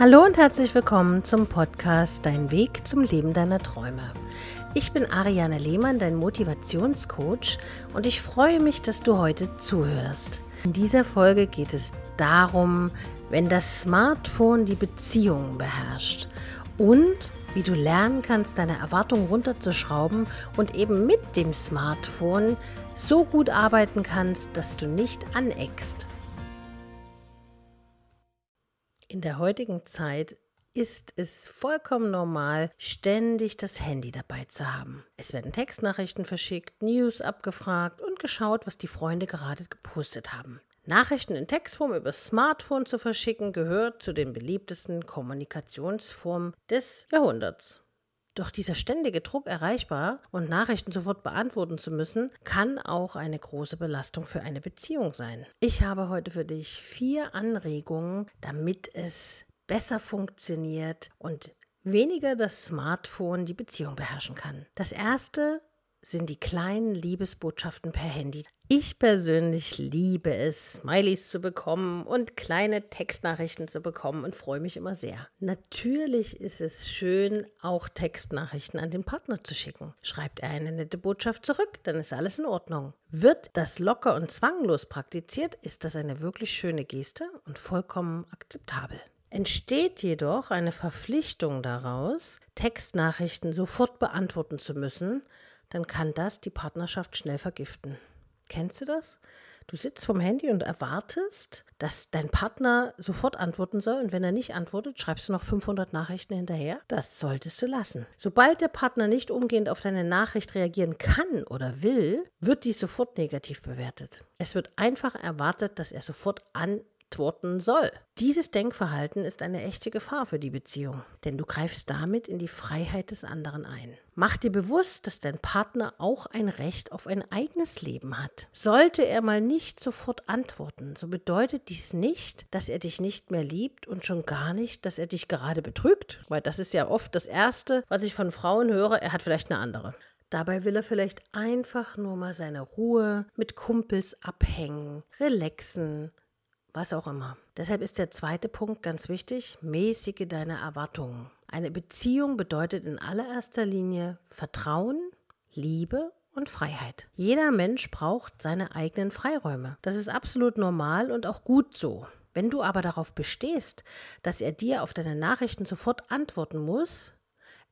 Hallo und herzlich willkommen zum Podcast Dein Weg zum Leben deiner Träume. Ich bin Ariane Lehmann, dein Motivationscoach und ich freue mich, dass du heute zuhörst. In dieser Folge geht es darum, wenn das Smartphone die Beziehung beherrscht und wie du lernen kannst, deine Erwartungen runterzuschrauben und eben mit dem Smartphone so gut arbeiten kannst, dass du nicht aneckst. In der heutigen Zeit ist es vollkommen normal, ständig das Handy dabei zu haben. Es werden Textnachrichten verschickt, News abgefragt und geschaut, was die Freunde gerade gepostet haben. Nachrichten in Textform über Smartphone zu verschicken gehört zu den beliebtesten Kommunikationsformen des Jahrhunderts. Doch dieser ständige Druck erreichbar und Nachrichten sofort beantworten zu müssen, kann auch eine große Belastung für eine Beziehung sein. Ich habe heute für dich vier Anregungen, damit es besser funktioniert und weniger das Smartphone die Beziehung beherrschen kann. Das erste sind die kleinen Liebesbotschaften per Handy. Ich persönlich liebe es, Smileys zu bekommen und kleine Textnachrichten zu bekommen und freue mich immer sehr. Natürlich ist es schön, auch Textnachrichten an den Partner zu schicken. Schreibt er eine nette Botschaft zurück, dann ist alles in Ordnung. Wird das locker und zwanglos praktiziert, ist das eine wirklich schöne Geste und vollkommen akzeptabel. Entsteht jedoch eine Verpflichtung daraus, Textnachrichten sofort beantworten zu müssen, dann kann das die Partnerschaft schnell vergiften. Kennst du das? Du sitzt vom Handy und erwartest, dass dein Partner sofort antworten soll und wenn er nicht antwortet, schreibst du noch 500 Nachrichten hinterher. Das solltest du lassen. Sobald der Partner nicht umgehend auf deine Nachricht reagieren kann oder will, wird dies sofort negativ bewertet. Es wird einfach erwartet, dass er sofort antworten soll. Dieses Denkverhalten ist eine echte Gefahr für die Beziehung, denn du greifst damit in die Freiheit des anderen ein. Mach dir bewusst, dass dein Partner auch ein Recht auf ein eigenes Leben hat. Sollte er mal nicht sofort antworten, so bedeutet dies nicht, dass er dich nicht mehr liebt und schon gar nicht, dass er dich gerade betrügt, weil das ist ja oft das Erste, was ich von Frauen höre, er hat vielleicht eine andere. Dabei will er vielleicht einfach nur mal seine Ruhe mit Kumpels abhängen, relaxen, was auch immer. Deshalb ist der zweite Punkt ganz wichtig, mäßige deine Erwartungen. Eine Beziehung bedeutet in allererster Linie Vertrauen, Liebe und Freiheit. Jeder Mensch braucht seine eigenen Freiräume. Das ist absolut normal und auch gut so. Wenn du aber darauf bestehst, dass er dir auf deine Nachrichten sofort antworten muss,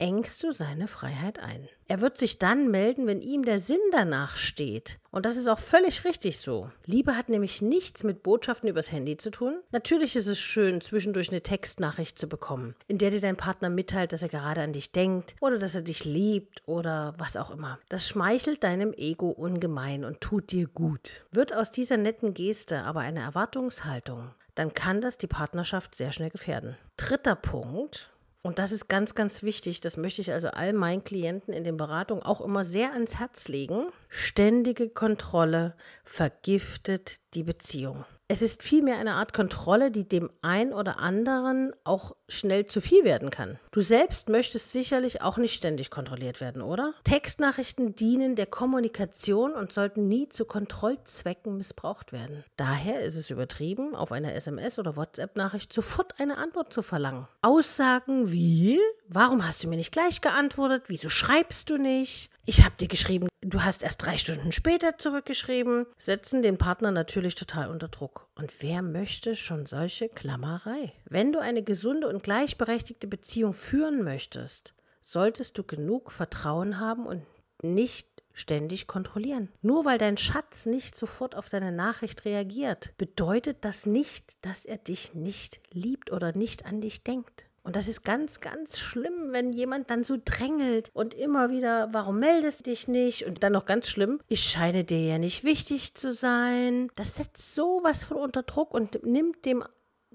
engst du seine Freiheit ein. Er wird sich dann melden, wenn ihm der Sinn danach steht. Und das ist auch völlig richtig so. Liebe hat nämlich nichts mit Botschaften übers Handy zu tun. Natürlich ist es schön, zwischendurch eine Textnachricht zu bekommen, in der dir dein Partner mitteilt, dass er gerade an dich denkt oder dass er dich liebt oder was auch immer. Das schmeichelt deinem Ego ungemein und tut dir gut. Wird aus dieser netten Geste aber eine Erwartungshaltung, dann kann das die Partnerschaft sehr schnell gefährden. Dritter Punkt, und das ist ganz, ganz wichtig. Das möchte ich also all meinen Klienten in den Beratungen auch immer sehr ans Herz legen. Ständige Kontrolle vergiftet die Beziehung. Es ist vielmehr eine Art Kontrolle, die dem einen oder anderen auch schnell zu viel werden kann. Du selbst möchtest sicherlich auch nicht ständig kontrolliert werden, oder? Textnachrichten dienen der Kommunikation und sollten nie zu Kontrollzwecken missbraucht werden. Daher ist es übertrieben, auf einer SMS- oder WhatsApp-Nachricht sofort eine Antwort zu verlangen. Aussagen wie, warum hast du mir nicht gleich geantwortet? Wieso schreibst du nicht? Ich habe dir geschrieben, du hast erst drei Stunden später zurückgeschrieben, setzen den Partner natürlich total unter Druck. Und wer möchte schon solche Klammerei? Wenn du eine gesunde und gleichberechtigte Beziehung führen möchtest, solltest du genug Vertrauen haben und nicht ständig kontrollieren. Nur weil dein Schatz nicht sofort auf deine Nachricht reagiert, bedeutet das nicht, dass er dich nicht liebt oder nicht an dich denkt. Und das ist ganz, ganz schlimm, wenn jemand dann so drängelt und immer wieder, warum meldest du dich nicht? Und dann noch ganz schlimm, ich scheine dir ja nicht wichtig zu sein. Das setzt sowas von unter Druck und nimmt dem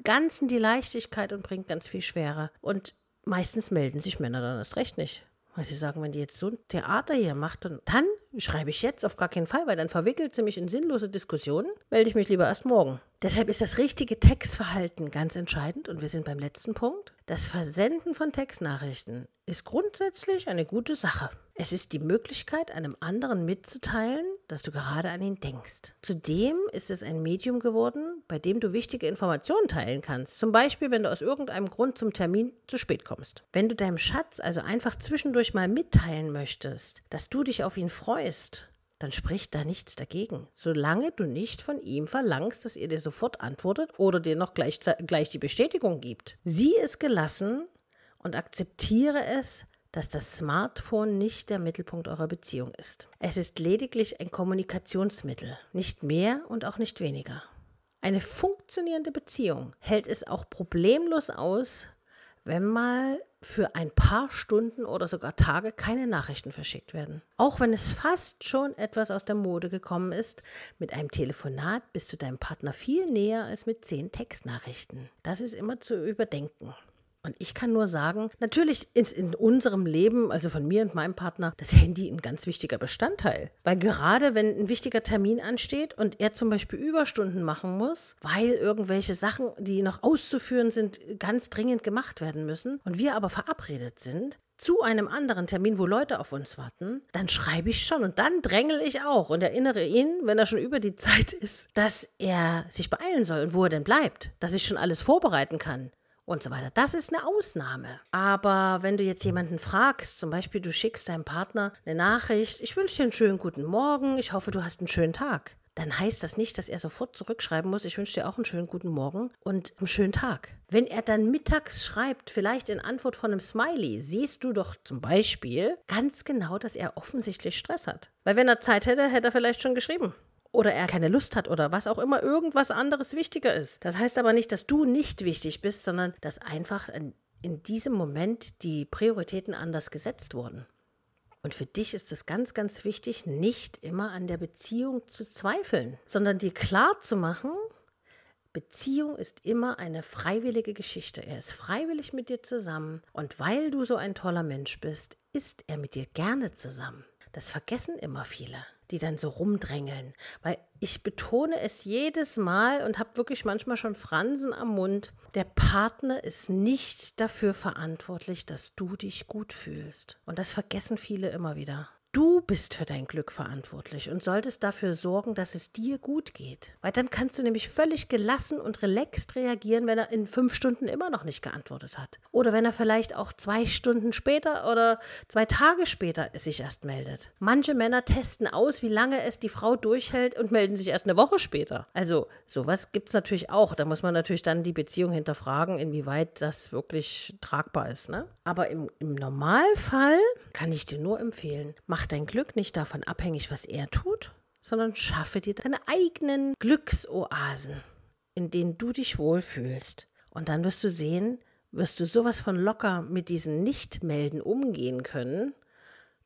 Ganzen die Leichtigkeit und bringt ganz viel Schwere. Und meistens melden sich Männer dann erst recht nicht. Weil sie sagen, wenn die jetzt so ein Theater hier macht, dann, dann schreibe ich jetzt auf gar keinen Fall, weil dann verwickelt sie mich in sinnlose Diskussionen, melde ich mich lieber erst morgen. Deshalb ist das richtige Textverhalten ganz entscheidend und wir sind beim letzten Punkt. Das Versenden von Textnachrichten ist grundsätzlich eine gute Sache. Es ist die Möglichkeit, einem anderen mitzuteilen, dass du gerade an ihn denkst. Zudem ist es ein Medium geworden, bei dem du wichtige Informationen teilen kannst. Zum Beispiel, wenn du aus irgendeinem Grund zum Termin zu spät kommst. Wenn du deinem Schatz also einfach zwischendurch mal mitteilen möchtest, dass du dich auf ihn freust, dann spricht da nichts dagegen, solange du nicht von ihm verlangst, dass er dir sofort antwortet oder dir noch gleich, gleich die Bestätigung gibt. Sieh es gelassen und akzeptiere es, dass das Smartphone nicht der Mittelpunkt eurer Beziehung ist. Es ist lediglich ein Kommunikationsmittel, nicht mehr und auch nicht weniger. Eine funktionierende Beziehung hält es auch problemlos aus, wenn mal für ein paar Stunden oder sogar Tage keine Nachrichten verschickt werden. Auch wenn es fast schon etwas aus der Mode gekommen ist, mit einem Telefonat bist du deinem Partner viel näher als mit zehn Textnachrichten. Das ist immer zu überdenken. Und ich kann nur sagen, natürlich ist in unserem Leben, also von mir und meinem Partner, das Handy ein ganz wichtiger Bestandteil. Weil gerade wenn ein wichtiger Termin ansteht und er zum Beispiel Überstunden machen muss, weil irgendwelche Sachen, die noch auszuführen sind, ganz dringend gemacht werden müssen und wir aber verabredet sind, zu einem anderen Termin, wo Leute auf uns warten, dann schreibe ich schon und dann drängel ich auch und erinnere ihn, wenn er schon über die Zeit ist, dass er sich beeilen soll und wo er denn bleibt, dass ich schon alles vorbereiten kann und so weiter. Das ist eine Ausnahme. Aber wenn du jetzt jemanden fragst, zum Beispiel du schickst deinem Partner eine Nachricht, ich wünsche dir einen schönen guten Morgen, ich hoffe, du hast einen schönen Tag, dann heißt das nicht, dass er sofort zurückschreiben muss, ich wünsche dir auch einen schönen guten Morgen und einen schönen Tag. Wenn er dann mittags schreibt, vielleicht in Antwort von einem Smiley, siehst du doch zum Beispiel ganz genau, dass er offensichtlich Stress hat. Weil wenn er Zeit hätte, hätte er vielleicht schon geschrieben oder er keine Lust hat oder was auch immer irgendwas anderes wichtiger ist. Das heißt aber nicht, dass du nicht wichtig bist, sondern dass einfach in, diesem Moment die Prioritäten anders gesetzt wurden. Und für dich ist es ganz, ganz wichtig, nicht immer an der Beziehung zu zweifeln, sondern dir klar zu machen, Beziehung ist immer eine freiwillige Geschichte. Er ist freiwillig mit dir zusammen und weil du so ein toller Mensch bist, ist er mit dir gerne zusammen. Das vergessen immer viele die dann so rumdrängeln. Weil ich betone es jedes Mal und habe wirklich manchmal schon Fransen am Mund. Der Partner ist nicht dafür verantwortlich, dass du dich gut fühlst. Und das vergessen viele immer wieder. Du bist für dein Glück verantwortlich und solltest dafür sorgen, dass es dir gut geht. Weil dann kannst du nämlich völlig gelassen und relaxed reagieren, wenn er in fünf Stunden immer noch nicht geantwortet hat. Oder wenn er vielleicht auch zwei Stunden später oder zwei Tage später sich erst meldet. Manche Männer testen aus, wie lange es die Frau durchhält und melden sich erst eine Woche später. Also sowas gibt es natürlich auch. Da muss man natürlich dann die Beziehung hinterfragen, inwieweit das wirklich tragbar ist. Ne? Aber im, im Normalfall kann ich dir nur empfehlen, mach Mach dein Glück nicht davon abhängig, was er tut, sondern schaffe dir deine eigenen Glücksoasen, in denen du dich wohlfühlst. Und dann wirst du sehen, wirst du sowas von locker mit diesen Nichtmelden umgehen können,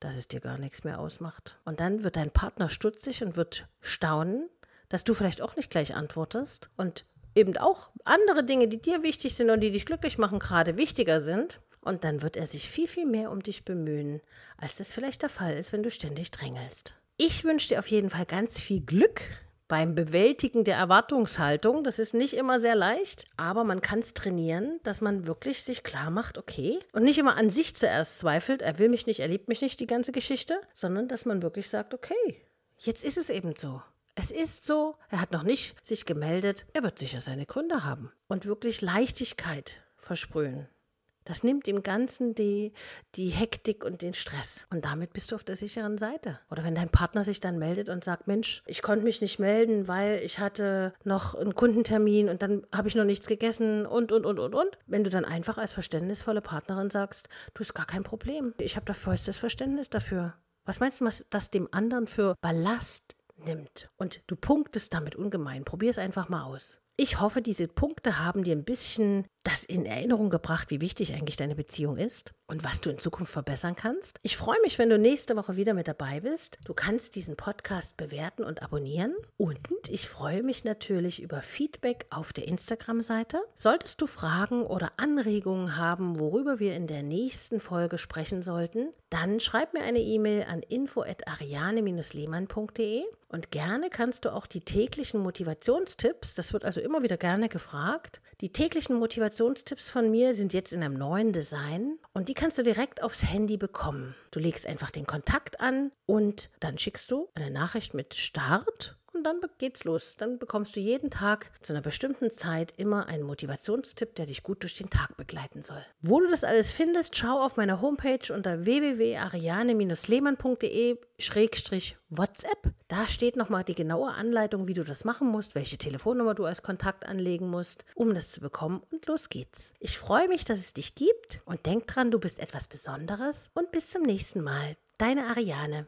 dass es dir gar nichts mehr ausmacht. Und dann wird dein Partner stutzig und wird staunen, dass du vielleicht auch nicht gleich antwortest und eben auch andere Dinge, die dir wichtig sind und die dich glücklich machen, gerade wichtiger sind. Und dann wird er sich viel, viel mehr um dich bemühen, als das vielleicht der Fall ist, wenn du ständig drängelst. Ich wünsche dir auf jeden Fall ganz viel Glück beim Bewältigen der Erwartungshaltung. Das ist nicht immer sehr leicht, aber man kann es trainieren, dass man wirklich sich klar macht, okay, und nicht immer an sich zuerst zweifelt, er will mich nicht, er liebt mich nicht, die ganze Geschichte, sondern dass man wirklich sagt, okay, jetzt ist es eben so. Es ist so, er hat noch nicht sich gemeldet, er wird sicher seine Gründe haben. Und wirklich Leichtigkeit versprühen. Das nimmt im Ganzen die, die Hektik und den Stress. Und damit bist du auf der sicheren Seite. Oder wenn dein Partner sich dann meldet und sagt, Mensch, ich konnte mich nicht melden, weil ich hatte noch einen Kundentermin und dann habe ich noch nichts gegessen und, und, und, und, und. Wenn du dann einfach als verständnisvolle Partnerin sagst, du ist gar kein Problem. Ich habe da vollstes Verständnis dafür. Was meinst du, was das dem anderen für Ballast nimmt? Und du punktest damit ungemein. Probier es einfach mal aus. Ich hoffe, diese Punkte haben dir ein bisschen das in Erinnerung gebracht, wie wichtig eigentlich deine Beziehung ist. Und was du in Zukunft verbessern kannst. Ich freue mich, wenn du nächste Woche wieder mit dabei bist. Du kannst diesen Podcast bewerten und abonnieren. Und ich freue mich natürlich über Feedback auf der Instagram-Seite. Solltest du Fragen oder Anregungen haben, worüber wir in der nächsten Folge sprechen sollten, dann schreib mir eine E-Mail an info@ariane-lehmann.de und gerne kannst du auch die täglichen Motivationstipps, das wird also immer wieder gerne gefragt, die täglichen Motivationstipps von mir sind jetzt in einem neuen Design und die kannst du direkt aufs Handy bekommen. Du legst einfach den Kontakt an und dann schickst du eine Nachricht mit Start und dann geht's los. Dann bekommst du jeden Tag zu einer bestimmten Zeit immer einen Motivationstipp, der dich gut durch den Tag begleiten soll. Wo du das alles findest, schau auf meiner Homepage unter www.ariane-lehmann.de-whatsapp. Da steht nochmal die genaue Anleitung, wie du das machen musst, welche Telefonnummer du als Kontakt anlegen musst, um das zu bekommen. Und los geht's. Ich freue mich, dass es dich gibt und denk dran, du bist etwas Besonderes und bis zum nächsten Mal. Deine Ariane.